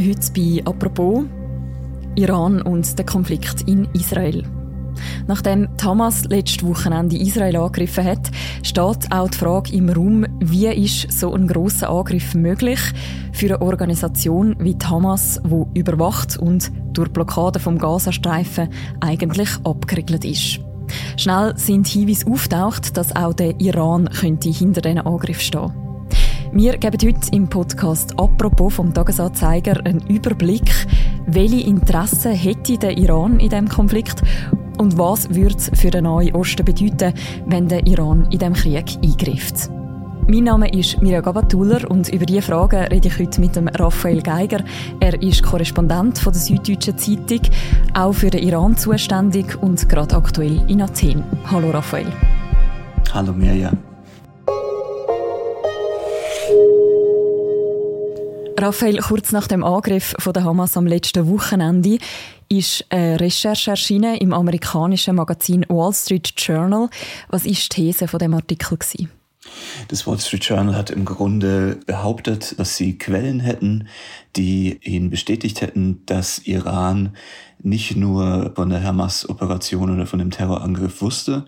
Heute bei «Apropos» Iran und der Konflikt in Israel. Nachdem Hamas letztes Wochenende Israel angegriffen hat, steht auch die Frage im Raum, wie ist so ein grosser Angriff möglich für eine Organisation wie die Hamas, wo überwacht und durch Blockade vom Gazastreifen eigentlich abgeriegelt ist. Schnell sind Hinweise auftaucht, dass auch der Iran könnte hinter diesen Angriff stehen. Wir geben heute im Podcast «Apropos» vom Tagesanzeiger einen Überblick, welche Interessen hätte der Iran in diesem Konflikt und was würde es für den Neuen Osten bedeuten, wenn der Iran in diesem Krieg eingreift. Mein Name ist Mirja Gabatuller und über diese Fragen rede ich heute mit dem Raphael Geiger. Er ist Korrespondent von der Süddeutschen Zeitung, auch für den Iran zuständig und gerade aktuell in Athen. Hallo Raphael. Hallo Mirja. Raphael, kurz nach dem Angriff von der Hamas am letzten Wochenende ist eine Recherche erschienen im amerikanischen Magazin Wall Street Journal. Was ist die These von dem Artikel gewesen? Das Wall Street Journal hat im Grunde behauptet, dass sie Quellen hätten, die ihnen bestätigt hätten, dass Iran nicht nur von der Hamas-Operation oder von dem Terrorangriff wusste,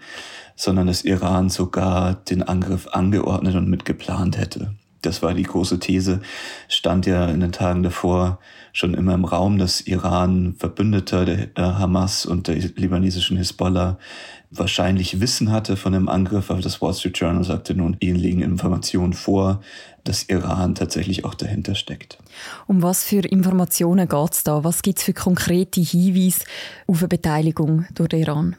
sondern dass Iran sogar den Angriff angeordnet und mitgeplant hätte das war die große These, stand ja in den Tagen davor schon immer im Raum, dass Iran Verbündeter der Hamas und der libanesischen Hisbollah wahrscheinlich Wissen hatte von dem Angriff, aber das Wall Street Journal sagte nun, ihnen liegen Informationen vor, dass Iran tatsächlich auch dahinter steckt. Um was für Informationen geht es da? Was gibt es für konkrete Hinweise auf eine Beteiligung durch Iran?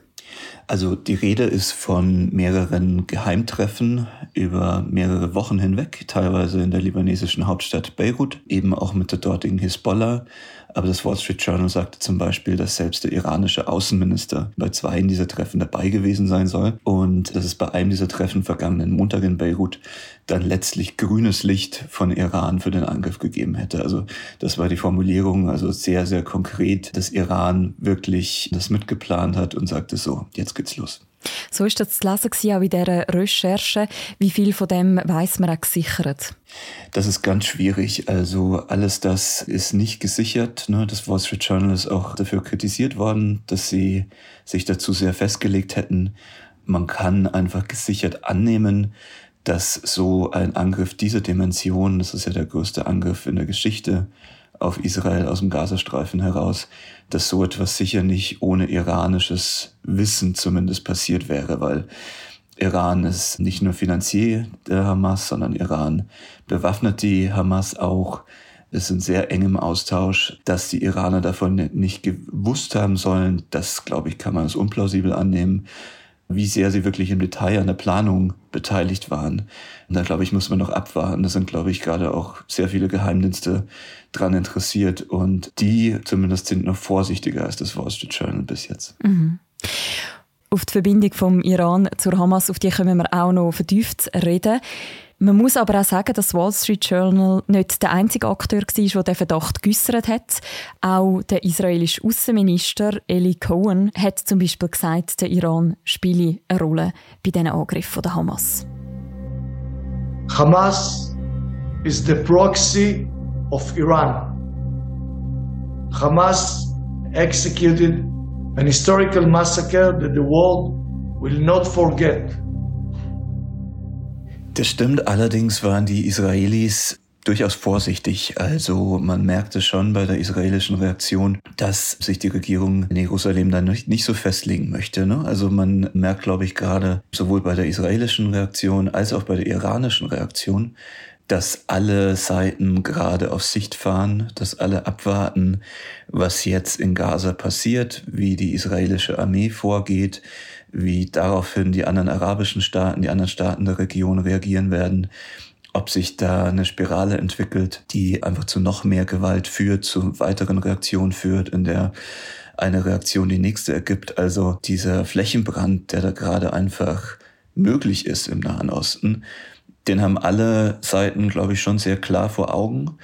Also die Rede ist von mehreren Geheimtreffen über mehrere Wochen hinweg, teilweise in der libanesischen Hauptstadt Beirut, eben auch mit der dortigen Hisbollah. Aber das Wall Street Journal sagte zum Beispiel, dass selbst der iranische Außenminister bei zwei dieser Treffen dabei gewesen sein soll und dass es bei einem dieser Treffen vergangenen Montag in Beirut dann letztlich grünes Licht von Iran für den Angriff gegeben hätte. Also das war die Formulierung, also sehr, sehr konkret, dass Iran wirklich das mitgeplant hat und sagte so, jetzt geht's los. So ist das zu lesen auch in dieser Recherche. Wie viel von dem weiß man auch gesichert? Das ist ganz schwierig. Also alles das ist nicht gesichert. Ne? Das Wall Street Journal ist auch dafür kritisiert worden, dass sie sich dazu sehr festgelegt hätten. Man kann einfach gesichert annehmen, dass so ein Angriff dieser Dimension, das ist ja der größte Angriff in der Geschichte auf Israel aus dem Gazastreifen heraus, dass so etwas sicher nicht ohne iranisches Wissen zumindest passiert wäre, weil Iran ist nicht nur Finanzier der Hamas, sondern Iran bewaffnet die Hamas auch. Es sind sehr eng im Austausch, dass die Iraner davon nicht gewusst haben sollen. Das, glaube ich, kann man als unplausibel annehmen wie sehr sie wirklich im Detail an der Planung beteiligt waren. Und da, glaube ich, muss man noch abwarten. Da sind, glaube ich, gerade auch sehr viele Geheimdienste dran interessiert und die zumindest sind noch vorsichtiger als das Wall Street Journal bis jetzt. Mhm. Auf die Verbindung vom Iran zur Hamas, auf die können wir auch noch vertieft reden. Man muss aber auch sagen, dass das Wall Street Journal nicht der einzige Akteur war, der den Verdacht geäußert hat. Auch der israelische Außenminister Eli Cohen hat zum Beispiel gesagt, der Iran spiele eine Rolle bei diesen Angriffen der Hamas. Hamas is the proxy of Iran. Hamas executed an historical massacre that the world will not forget. Das stimmt, allerdings waren die Israelis durchaus vorsichtig. Also man merkte schon bei der israelischen Reaktion, dass sich die Regierung in Jerusalem dann nicht, nicht so festlegen möchte. Ne? Also man merkt, glaube ich, gerade sowohl bei der israelischen Reaktion als auch bei der iranischen Reaktion, dass alle Seiten gerade auf Sicht fahren, dass alle abwarten, was jetzt in Gaza passiert, wie die israelische Armee vorgeht, wie daraufhin die anderen arabischen Staaten, die anderen Staaten der Region reagieren werden, ob sich da eine Spirale entwickelt, die einfach zu noch mehr Gewalt führt, zu weiteren Reaktionen führt, in der eine Reaktion die nächste ergibt. Also dieser Flächenbrand, der da gerade einfach möglich ist im Nahen Osten, den haben alle Seiten, glaube ich, schon sehr klar vor Augen.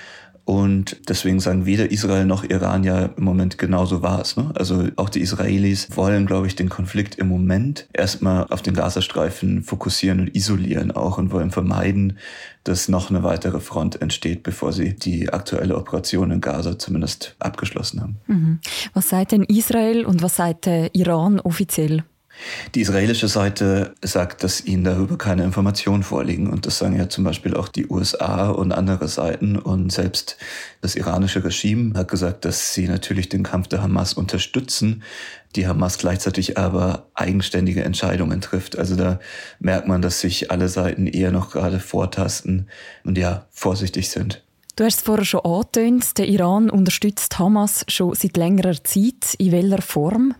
Und deswegen sagen weder Israel noch Iran ja im Moment genauso war es. Ne? Also auch die Israelis wollen, glaube ich, den Konflikt im Moment erstmal auf den Gazastreifen fokussieren und isolieren auch und wollen vermeiden, dass noch eine weitere Front entsteht, bevor sie die aktuelle Operation in Gaza zumindest abgeschlossen haben. Mhm. Was sagt denn Israel und was sagt der Iran offiziell? Die israelische Seite sagt, dass ihnen darüber keine Informationen vorliegen. Und das sagen ja zum Beispiel auch die USA und andere Seiten. Und selbst das iranische Regime hat gesagt, dass sie natürlich den Kampf der Hamas unterstützen, die Hamas gleichzeitig aber eigenständige Entscheidungen trifft. Also da merkt man, dass sich alle Seiten eher noch gerade vortasten und ja, vorsichtig sind. Du hast es vorher schon angetönt, der Iran unterstützt Hamas schon seit längerer Zeit. In welcher Form?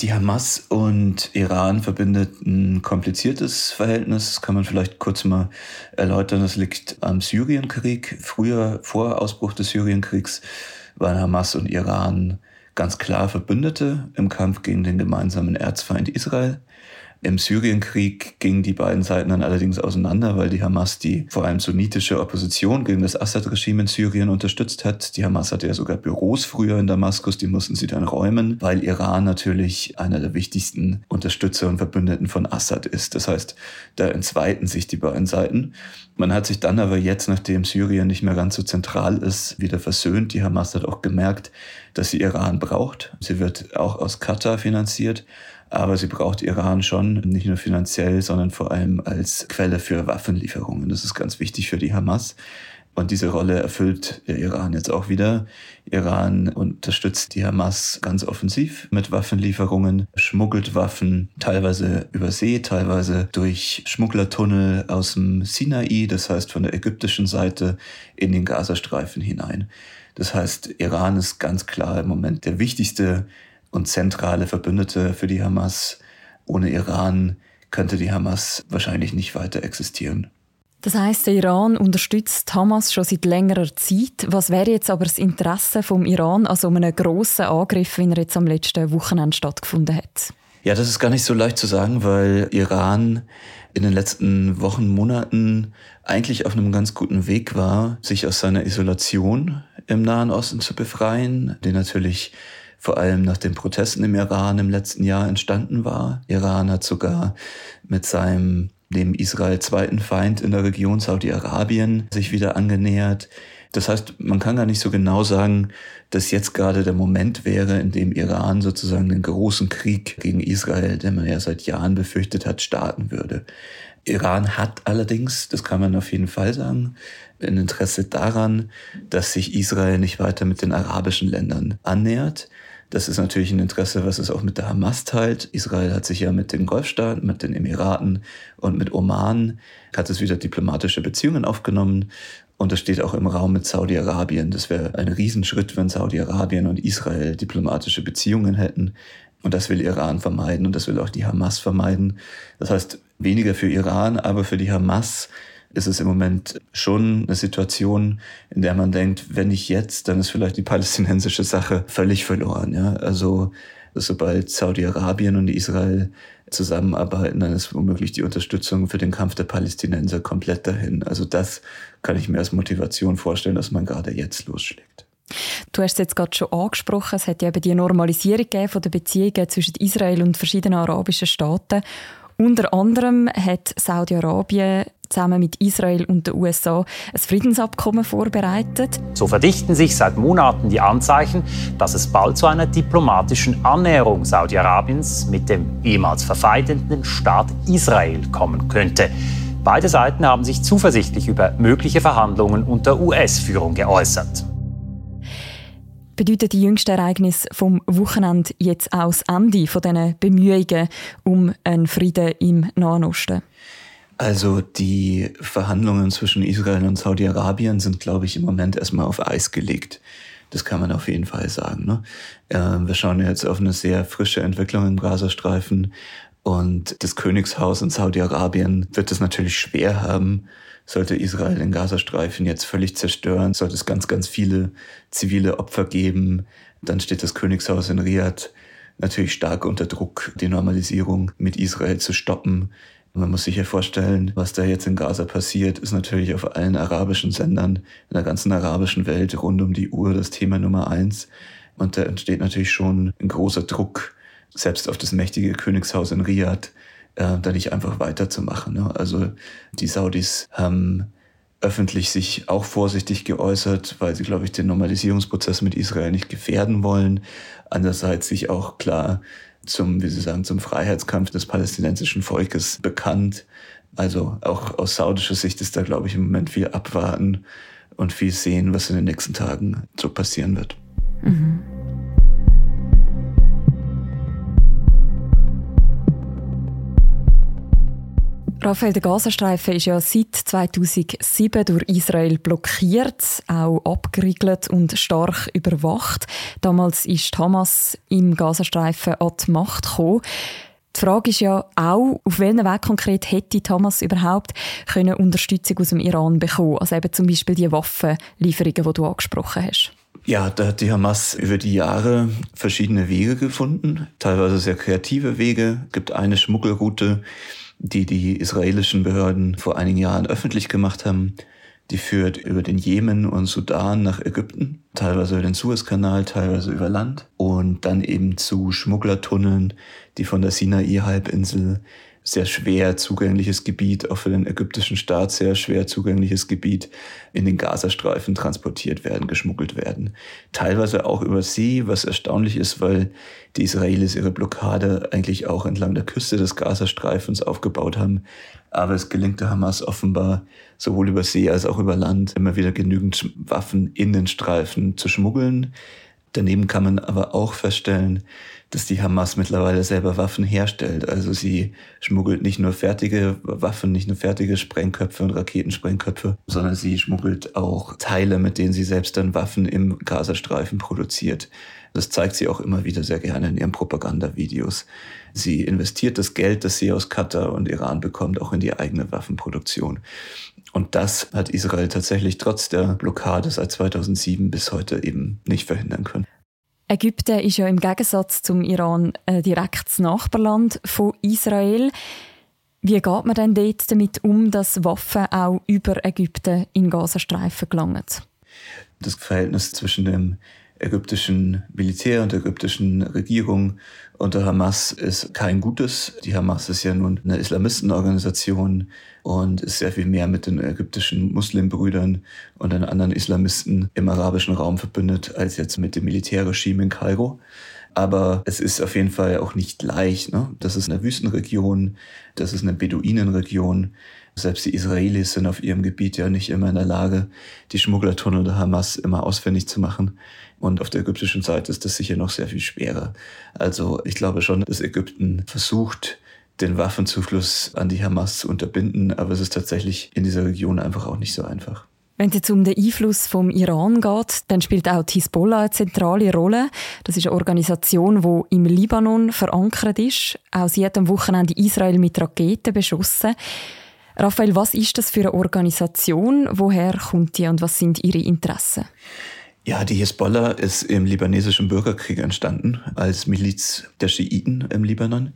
Die Hamas und Iran verbindet ein kompliziertes Verhältnis. Das kann man vielleicht kurz mal erläutern. Das liegt am Syrienkrieg. Früher, vor Ausbruch des Syrienkriegs, waren Hamas und Iran ganz klar Verbündete im Kampf gegen den gemeinsamen Erzfeind Israel. Im Syrienkrieg gingen die beiden Seiten dann allerdings auseinander, weil die Hamas die vor allem sunnitische Opposition gegen das Assad-Regime in Syrien unterstützt hat. Die Hamas hatte ja sogar Büros früher in Damaskus, die mussten sie dann räumen, weil Iran natürlich einer der wichtigsten Unterstützer und Verbündeten von Assad ist. Das heißt, da entzweiten sich die beiden Seiten. Man hat sich dann aber jetzt, nachdem Syrien nicht mehr ganz so zentral ist, wieder versöhnt. Die Hamas hat auch gemerkt, dass sie Iran braucht. Sie wird auch aus Katar finanziert. Aber sie braucht Iran schon, nicht nur finanziell, sondern vor allem als Quelle für Waffenlieferungen. Das ist ganz wichtig für die Hamas. Und diese Rolle erfüllt der Iran jetzt auch wieder. Iran unterstützt die Hamas ganz offensiv mit Waffenlieferungen, schmuggelt Waffen, teilweise über See, teilweise durch Schmugglertunnel aus dem Sinai, das heißt von der ägyptischen Seite in den Gazastreifen hinein. Das heißt, Iran ist ganz klar im Moment der wichtigste und zentrale Verbündete für die Hamas. Ohne Iran könnte die Hamas wahrscheinlich nicht weiter existieren. Das heißt, der Iran unterstützt Hamas schon seit längerer Zeit. Was wäre jetzt aber das Interesse vom Iran an so einem grossen Angriff, wie er jetzt am letzten Wochenende stattgefunden hat? Ja, das ist gar nicht so leicht zu sagen, weil Iran in den letzten Wochen, Monaten eigentlich auf einem ganz guten Weg war, sich aus seiner Isolation im Nahen Osten zu befreien, die natürlich vor allem nach den Protesten im Iran im letzten Jahr entstanden war. Iran hat sogar mit seinem dem Israel zweiten Feind in der Region Saudi-Arabien sich wieder angenähert. Das heißt, man kann gar nicht so genau sagen, dass jetzt gerade der Moment wäre, in dem Iran sozusagen den großen Krieg gegen Israel, den man ja seit Jahren befürchtet hat, starten würde. Iran hat allerdings, das kann man auf jeden Fall sagen, ein Interesse daran, dass sich Israel nicht weiter mit den arabischen Ländern annähert. Das ist natürlich ein Interesse, was es auch mit der Hamas teilt. Israel hat sich ja mit den Golfstaaten, mit den Emiraten und mit Oman, hat es wieder diplomatische Beziehungen aufgenommen. Und das steht auch im Raum mit Saudi-Arabien. Das wäre ein Riesenschritt, wenn Saudi-Arabien und Israel diplomatische Beziehungen hätten. Und das will Iran vermeiden und das will auch die Hamas vermeiden. Das heißt, weniger für Iran, aber für die Hamas ist es im Moment schon eine Situation, in der man denkt, wenn nicht jetzt, dann ist vielleicht die palästinensische Sache völlig verloren. Ja? Also sobald Saudi-Arabien und Israel zusammenarbeiten, dann ist womöglich die Unterstützung für den Kampf der Palästinenser komplett dahin. Also das kann ich mir als Motivation vorstellen, dass man gerade jetzt losschlägt. Du hast es jetzt gerade schon angesprochen, es hat ja eben die Normalisierung von der Beziehungen zwischen Israel und verschiedenen arabischen Staaten. Unter anderem hat Saudi-Arabien zusammen mit Israel und den USA ein Friedensabkommen vorbereitet. So verdichten sich seit Monaten die Anzeichen, dass es bald zu einer diplomatischen Annäherung Saudi-Arabiens mit dem ehemals verfeindeten Staat Israel kommen könnte. Beide Seiten haben sich zuversichtlich über mögliche Verhandlungen unter US-Führung geäußert bedeutet die jüngsten Ereignisse vom Wochenende jetzt auch das Ende von diesen Bemühungen um einen Frieden im Nahen Osten? Also die Verhandlungen zwischen Israel und Saudi-Arabien sind, glaube ich, im Moment erstmal auf Eis gelegt. Das kann man auf jeden Fall sagen. Ne? Äh, wir schauen jetzt auf eine sehr frische Entwicklung im Gazastreifen. Und das Königshaus in Saudi-Arabien wird es natürlich schwer haben, sollte Israel den Gazastreifen jetzt völlig zerstören, sollte es ganz, ganz viele zivile Opfer geben, dann steht das Königshaus in Riyadh natürlich stark unter Druck, die Normalisierung mit Israel zu stoppen. Man muss sich ja vorstellen, was da jetzt in Gaza passiert, ist natürlich auf allen arabischen Sendern in der ganzen arabischen Welt rund um die Uhr das Thema Nummer eins. Und da entsteht natürlich schon ein großer Druck, selbst auf das mächtige Königshaus in Riyadh, äh, da nicht einfach weiterzumachen. Ne? Also die Saudis haben öffentlich sich auch vorsichtig geäußert, weil sie, glaube ich, den Normalisierungsprozess mit Israel nicht gefährden wollen. Andererseits sich auch klar zum, wie Sie sagen, zum Freiheitskampf des palästinensischen Volkes bekannt. Also auch aus saudischer Sicht ist da, glaube ich, im Moment viel abwarten und viel sehen, was in den nächsten Tagen so passieren wird. Mhm. Raphael, der Gazastreifen ist ja seit 2007 durch Israel blockiert, auch abgeriegelt und stark überwacht. Damals ist Hamas im Gazastreifen an die Macht gekommen. Die Frage ist ja auch, auf welchen Weg konkret hätte Hamas überhaupt können Unterstützung aus dem Iran bekommen? Also eben zum Beispiel die Waffenlieferungen, die du angesprochen hast. Ja, da hat die Hamas über die Jahre verschiedene Wege gefunden, teilweise sehr kreative Wege. Es gibt eine Schmuggelroute, die die israelischen Behörden vor einigen Jahren öffentlich gemacht haben. Die führt über den Jemen und Sudan nach Ägypten, teilweise über den Suezkanal, teilweise über Land und dann eben zu Schmugglertunneln, die von der Sinai-Halbinsel sehr schwer zugängliches Gebiet, auch für den ägyptischen Staat sehr schwer zugängliches Gebiet in den Gazastreifen transportiert werden, geschmuggelt werden. Teilweise auch über See, was erstaunlich ist, weil die Israelis ihre Blockade eigentlich auch entlang der Küste des Gazastreifens aufgebaut haben. Aber es gelingt der Hamas offenbar sowohl über See als auch über Land immer wieder genügend Waffen in den Streifen zu schmuggeln. Daneben kann man aber auch feststellen, dass die Hamas mittlerweile selber Waffen herstellt. Also sie schmuggelt nicht nur fertige Waffen, nicht nur fertige Sprengköpfe und Raketensprengköpfe, sondern sie schmuggelt auch Teile, mit denen sie selbst dann Waffen im Gazastreifen produziert. Das zeigt sie auch immer wieder sehr gerne in ihren Propagandavideos. Sie investiert das Geld, das sie aus Katar und Iran bekommt, auch in die eigene Waffenproduktion. Und das hat Israel tatsächlich trotz der Blockade seit 2007 bis heute eben nicht verhindern können. Ägypten ist ja im Gegensatz zum Iran ein direktes Nachbarland von Israel. Wie geht man denn dort damit um, dass Waffen auch über Ägypten in Gazastreifen gelangen? Das Verhältnis zwischen dem ägyptischen Militär und der ägyptischen Regierung unter Hamas ist kein gutes. Die Hamas ist ja nun eine Islamistenorganisation und ist sehr viel mehr mit den ägyptischen Muslimbrüdern und den anderen Islamisten im arabischen Raum verbündet als jetzt mit dem Militärregime in Kairo. Aber es ist auf jeden Fall auch nicht leicht. Ne? Das ist eine Wüstenregion, das ist eine Beduinenregion. Selbst die Israelis sind auf ihrem Gebiet ja nicht immer in der Lage, die Schmugglertunnel der Hamas immer ausfindig zu machen. Und auf der ägyptischen Seite ist das sicher noch sehr viel schwerer. Also ich glaube schon, dass Ägypten versucht, den Waffenzufluss an die Hamas zu unterbinden, aber es ist tatsächlich in dieser Region einfach auch nicht so einfach. Wenn es jetzt um den Einfluss vom Iran geht, dann spielt auch die Hisbollah eine zentrale Rolle. Das ist eine Organisation, die im Libanon verankert ist. Auch sie hat am Wochenende Israel mit Raketen beschossen. Raphael, was ist das für eine Organisation? Woher kommt die und was sind ihre Interessen? Ja, die Hisbollah ist im libanesischen Bürgerkrieg entstanden als Miliz der Schiiten im Libanon.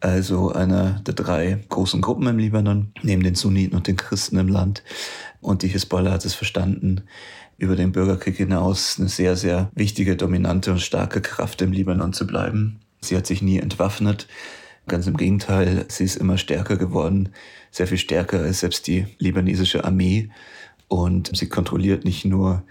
Also einer der drei großen Gruppen im Libanon, neben den Sunniten und den Christen im Land. Und die Hisbollah hat es verstanden, über den Bürgerkrieg hinaus eine sehr, sehr wichtige, dominante und starke Kraft im Libanon zu bleiben. Sie hat sich nie entwaffnet. Ganz im Gegenteil, sie ist immer stärker geworden, sehr viel stärker als selbst die libanesische Armee. Und sie kontrolliert nicht nur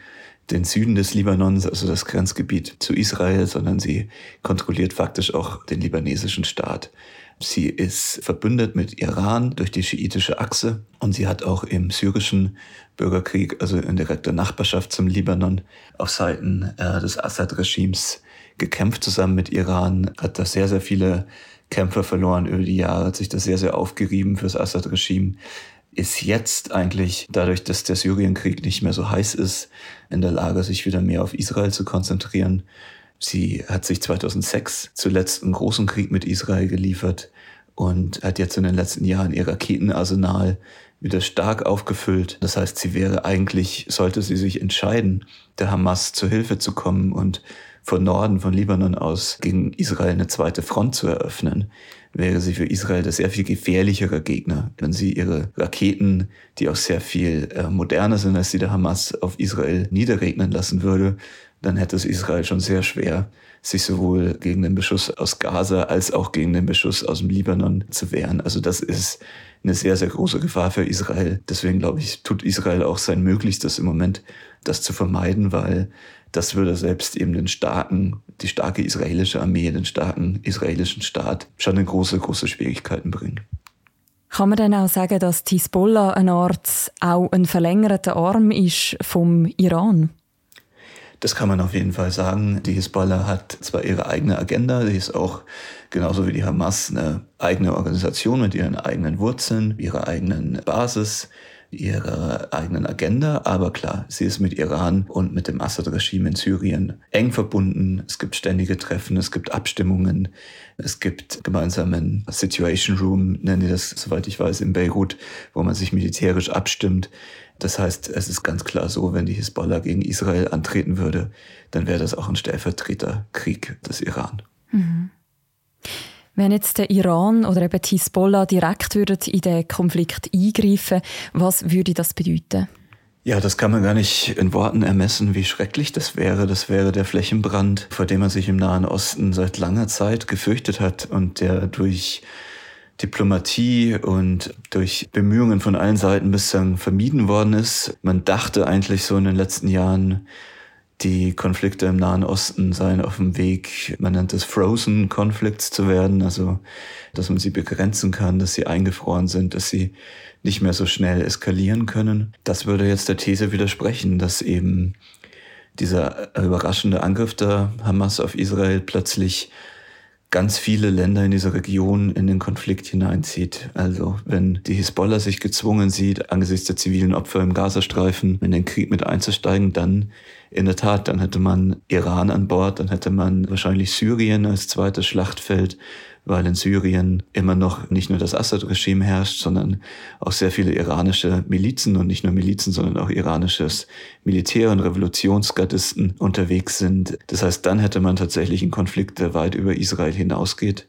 den Süden des Libanons, also das Grenzgebiet zu Israel, sondern sie kontrolliert faktisch auch den libanesischen Staat. Sie ist verbündet mit Iran durch die schiitische Achse und sie hat auch im syrischen Bürgerkrieg, also in direkter Nachbarschaft zum Libanon, auf Seiten äh, des Assad-Regimes gekämpft zusammen mit Iran, hat da sehr, sehr viele Kämpfer verloren über die Jahre, hat sich das sehr, sehr aufgerieben fürs Assad-Regime ist jetzt eigentlich, dadurch, dass der Syrienkrieg nicht mehr so heiß ist, in der Lage, sich wieder mehr auf Israel zu konzentrieren. Sie hat sich 2006 zuletzt einen großen Krieg mit Israel geliefert und hat jetzt in den letzten Jahren ihr Raketenarsenal wieder stark aufgefüllt. Das heißt, sie wäre eigentlich, sollte sie sich entscheiden, der Hamas zur Hilfe zu kommen und von Norden, von Libanon aus gegen Israel eine zweite Front zu eröffnen, wäre sie für Israel der sehr viel gefährlichere Gegner. Wenn sie ihre Raketen, die auch sehr viel äh, moderner sind als die der Hamas, auf Israel niederregnen lassen würde, dann hätte es Israel schon sehr schwer, sich sowohl gegen den Beschuss aus Gaza als auch gegen den Beschuss aus dem Libanon zu wehren. Also das ist eine sehr, sehr große Gefahr für Israel. Deswegen glaube ich, tut Israel auch sein Möglichstes im Moment, das zu vermeiden, weil das würde selbst eben den starken, die starke israelische Armee, den starken israelischen Staat schon in große, große Schwierigkeiten bringen. Kann man dann auch sagen, dass die eine Art auch ein verlängerter Arm ist vom Iran? Das kann man auf jeden Fall sagen. Die Hisbollah hat zwar ihre eigene Agenda, die ist auch genauso wie die Hamas eine eigene Organisation mit ihren eigenen Wurzeln, ihrer eigenen Basis, ihrer eigenen Agenda. Aber klar, sie ist mit Iran und mit dem Assad-Regime in Syrien eng verbunden. Es gibt ständige Treffen, es gibt Abstimmungen, es gibt gemeinsamen Situation Room, nennen die das, soweit ich weiß, in Beirut, wo man sich militärisch abstimmt. Das heißt, es ist ganz klar so, wenn die Hisbollah gegen Israel antreten würde, dann wäre das auch ein Stellvertreterkrieg des Iran. Mhm. Wenn jetzt der Iran oder eben die Hisbollah direkt würden in den Konflikt eingreifen, was würde das bedeuten? Ja, das kann man gar nicht in Worten ermessen, wie schrecklich das wäre. Das wäre der Flächenbrand, vor dem man sich im Nahen Osten seit langer Zeit gefürchtet hat und der durch Diplomatie und durch Bemühungen von allen Seiten bislang vermieden worden ist. Man dachte eigentlich so in den letzten Jahren, die Konflikte im Nahen Osten seien auf dem Weg, man nennt es Frozen Conflicts zu werden, also dass man sie begrenzen kann, dass sie eingefroren sind, dass sie nicht mehr so schnell eskalieren können. Das würde jetzt der These widersprechen, dass eben dieser überraschende Angriff der Hamas auf Israel plötzlich ganz viele Länder in dieser Region in den Konflikt hineinzieht. Also wenn die Hisbollah sich gezwungen sieht, angesichts der zivilen Opfer im Gazastreifen in den Krieg mit einzusteigen, dann in der Tat, dann hätte man Iran an Bord, dann hätte man wahrscheinlich Syrien als zweites Schlachtfeld weil in Syrien immer noch nicht nur das Assad-Regime herrscht, sondern auch sehr viele iranische Milizen und nicht nur Milizen, sondern auch iranisches Militär und Revolutionsgardisten unterwegs sind. Das heißt, dann hätte man tatsächlich einen Konflikt, der weit über Israel hinausgeht.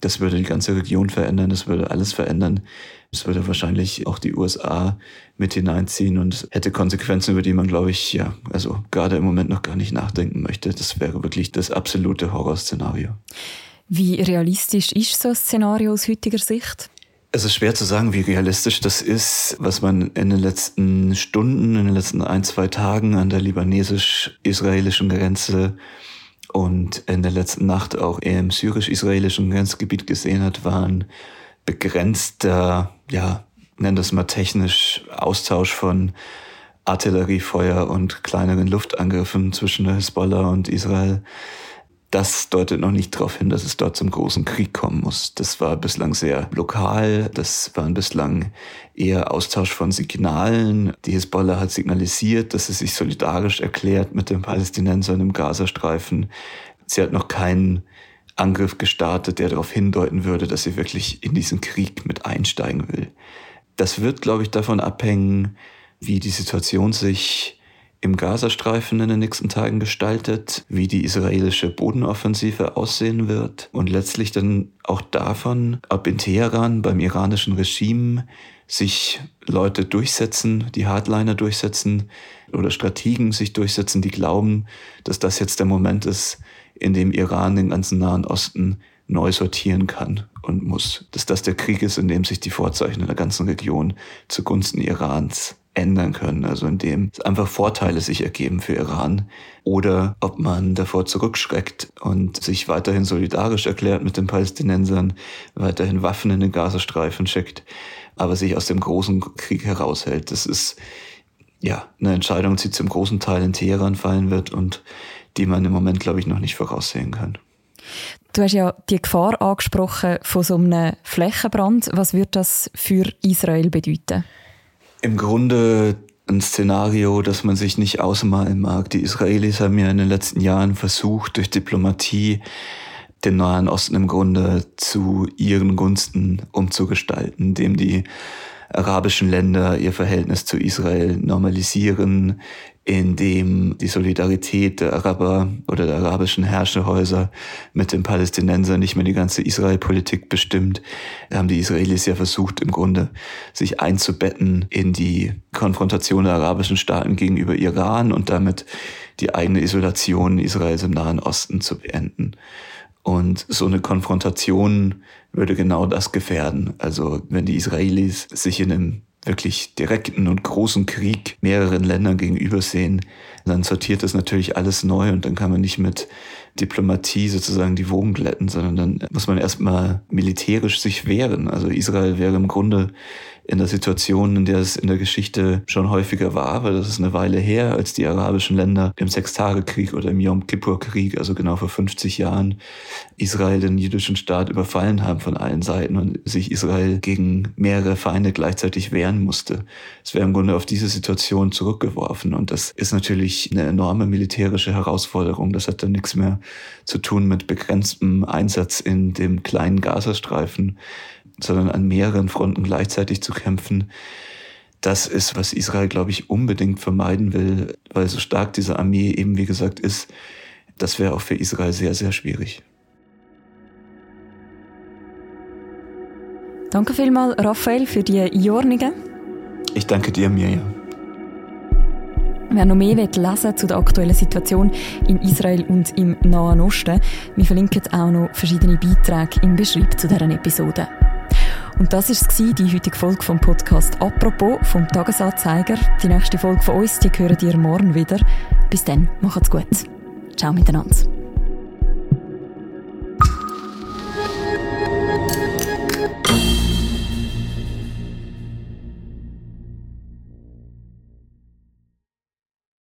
Das würde die ganze Region verändern, das würde alles verändern. Es würde wahrscheinlich auch die USA mit hineinziehen und hätte Konsequenzen, über die man, glaube ich, ja, also gerade im Moment noch gar nicht nachdenken möchte. Das wäre wirklich das absolute Horrorszenario. Wie realistisch ist so ein Szenario aus heutiger Sicht? Es ist schwer zu sagen, wie realistisch das ist, was man in den letzten Stunden, in den letzten ein, zwei Tagen an der libanesisch-israelischen Grenze und in der letzten Nacht auch im syrisch-israelischen Grenzgebiet gesehen hat, waren begrenzter, ja, nennen das mal technisch, Austausch von Artilleriefeuer und kleineren Luftangriffen zwischen der Hisbollah und Israel das deutet noch nicht darauf hin, dass es dort zum großen Krieg kommen muss. Das war bislang sehr lokal, das waren bislang eher Austausch von Signalen. Die Hisbollah hat signalisiert, dass sie sich solidarisch erklärt mit den Palästinensern im Gazastreifen. Sie hat noch keinen Angriff gestartet, der darauf hindeuten würde, dass sie wirklich in diesen Krieg mit einsteigen will. Das wird, glaube ich, davon abhängen, wie die Situation sich im Gazastreifen in den nächsten Tagen gestaltet, wie die israelische Bodenoffensive aussehen wird und letztlich dann auch davon, ob in Teheran beim iranischen Regime sich Leute durchsetzen, die Hardliner durchsetzen oder Strategen sich durchsetzen, die glauben, dass das jetzt der Moment ist, in dem Iran den ganzen Nahen Osten neu sortieren kann und muss. Dass das der Krieg ist, in dem sich die Vorzeichen in der ganzen Region zugunsten Irans ändern können, also indem es einfach Vorteile sich ergeben für Iran oder ob man davor zurückschreckt und sich weiterhin solidarisch erklärt mit den Palästinensern, weiterhin Waffen in den Gazastreifen schickt, aber sich aus dem großen Krieg heraushält. Das ist ja eine Entscheidung, die zum großen Teil in Teheran fallen wird und die man im Moment, glaube ich, noch nicht voraussehen kann. Du hast ja die Gefahr angesprochen von so einem Flächenbrand. Was wird das für Israel bedeuten? Im Grunde ein Szenario, das man sich nicht ausmalen mag. Die Israelis haben ja in den letzten Jahren versucht, durch Diplomatie den Nahen Osten im Grunde zu ihren Gunsten umzugestalten, indem die arabischen Länder ihr Verhältnis zu Israel normalisieren, in dem die Solidarität der Araber oder der arabischen Herrscherhäuser mit den Palästinensern nicht mehr die ganze Israel-Politik bestimmt, haben die Israelis ja versucht, im Grunde sich einzubetten in die Konfrontation der arabischen Staaten gegenüber Iran und damit die eigene Isolation Israels im Nahen Osten zu beenden. Und so eine Konfrontation würde genau das gefährden. Also wenn die Israelis sich in einem wirklich direkten und großen Krieg mehreren Ländern gegenüber sehen, dann sortiert das natürlich alles neu und dann kann man nicht mit Diplomatie sozusagen die Wogen glätten, sondern dann muss man erstmal militärisch sich wehren. Also Israel wäre im Grunde in der Situation, in der es in der Geschichte schon häufiger war, aber das ist eine Weile her, als die arabischen Länder im Sechstagekrieg oder im Yom Kippur-Krieg, also genau vor 50 Jahren, Israel den jüdischen Staat überfallen haben von allen Seiten und sich Israel gegen mehrere Feinde gleichzeitig wehren musste. Es wäre im Grunde auf diese Situation zurückgeworfen und das ist natürlich eine enorme militärische Herausforderung. Das hat dann nichts mehr zu tun mit begrenztem Einsatz in dem kleinen Gazastreifen, sondern an mehreren Fronten gleichzeitig zu kämpfen. Das ist, was Israel, glaube ich, unbedingt vermeiden will, weil so stark diese Armee eben, wie gesagt, ist. Das wäre auch für Israel sehr, sehr schwierig. Danke vielmals, Raphael, für die Einordnungen. Ich danke dir, Mirja. Wer noch mehr lesen will zu der aktuellen Situation in Israel und im Nahen Osten, wir verlinken auch noch verschiedene Beiträge im Beschreibung zu deren Episode. Und das war die heutige Folge vom Podcast «Apropos» vom Tagesanzeiger. Die nächste Folge von uns, die hören ihr morgen wieder. Bis dann, macht's gut. Ciao miteinander.